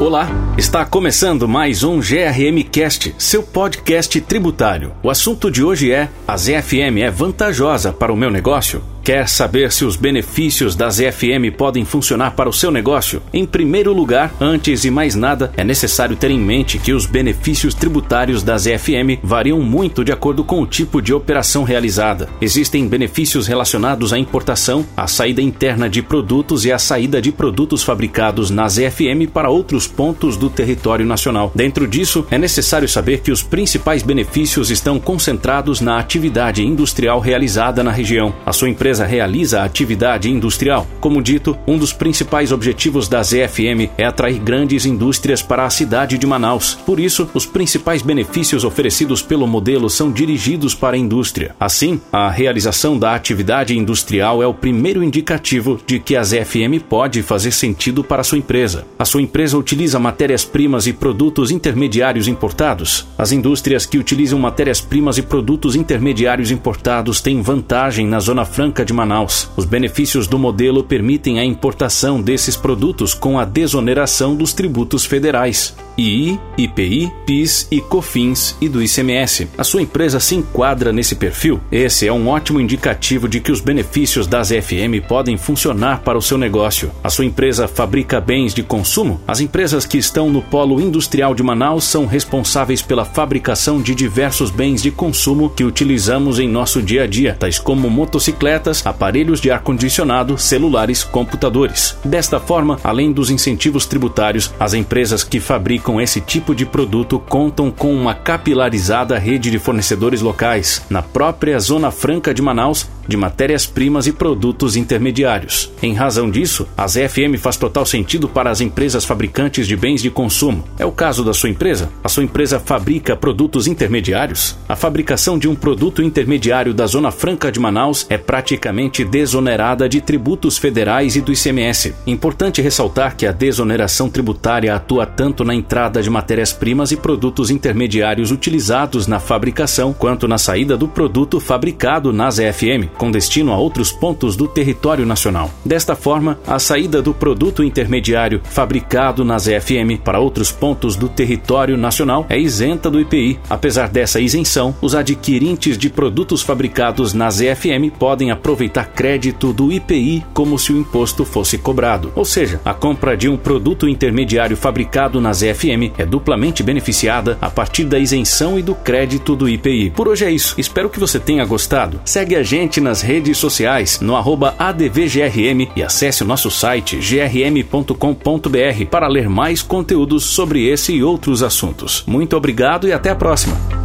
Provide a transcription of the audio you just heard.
Olá, está começando mais um GRM Cast, seu podcast tributário. O assunto de hoje é: a ZFM é vantajosa para o meu negócio? Quer saber se os benefícios da ZFM podem funcionar para o seu negócio? Em primeiro lugar, antes de mais nada, é necessário ter em mente que os benefícios tributários da ZFM variam muito de acordo com o tipo de operação realizada. Existem benefícios relacionados à importação, à saída interna de produtos e à saída de produtos fabricados na ZFM para outros pontos do território nacional. Dentro disso, é necessário saber que os principais benefícios estão concentrados na atividade industrial realizada na região. A sua empresa empresa realiza a atividade industrial. Como dito, um dos principais objetivos da ZFM é atrair grandes indústrias para a cidade de Manaus. Por isso, os principais benefícios oferecidos pelo modelo são dirigidos para a indústria. Assim, a realização da atividade industrial é o primeiro indicativo de que a ZFM pode fazer sentido para sua empresa. A sua empresa utiliza matérias-primas e produtos intermediários importados. As indústrias que utilizam matérias-primas e produtos intermediários importados têm vantagem na Zona Franca de Manaus. Os benefícios do modelo permitem a importação desses produtos com a desoneração dos tributos federais. II, IPI, PIS e COFINS e do ICMS. A sua empresa se enquadra nesse perfil? Esse é um ótimo indicativo de que os benefícios das FM podem funcionar para o seu negócio. A sua empresa fabrica bens de consumo? As empresas que estão no polo industrial de Manaus são responsáveis pela fabricação de diversos bens de consumo que utilizamos em nosso dia a dia, tais como motocicletas, aparelhos de ar-condicionado, celulares, computadores. Desta forma, além dos incentivos tributários, as empresas que fabricam com esse tipo de produto contam com uma capilarizada rede de fornecedores locais, na própria Zona Franca de Manaus, de matérias-primas e produtos intermediários. Em razão disso, a ZFM faz total sentido para as empresas fabricantes de bens de consumo. É o caso da sua empresa? A sua empresa fabrica produtos intermediários? A fabricação de um produto intermediário da Zona Franca de Manaus é praticamente desonerada de tributos federais e do ICMS. Importante ressaltar que a desoneração tributária atua tanto na entrada de matérias-primas e produtos intermediários utilizados na fabricação, quanto na saída do produto fabricado na ZFM com destino a outros pontos do território nacional. Desta forma, a saída do produto intermediário fabricado nas EFM para outros pontos do território nacional é isenta do IPI. Apesar dessa isenção, os adquirentes de produtos fabricados nas EFM podem aproveitar crédito do IPI como se o imposto fosse cobrado. Ou seja, a compra de um produto intermediário fabricado nas EFM é duplamente beneficiada a partir da isenção e do crédito do IPI. Por hoje é isso. Espero que você tenha gostado. Segue a gente na nas redes sociais no ADVGRM e acesse o nosso site grm.com.br para ler mais conteúdos sobre esse e outros assuntos. Muito obrigado e até a próxima!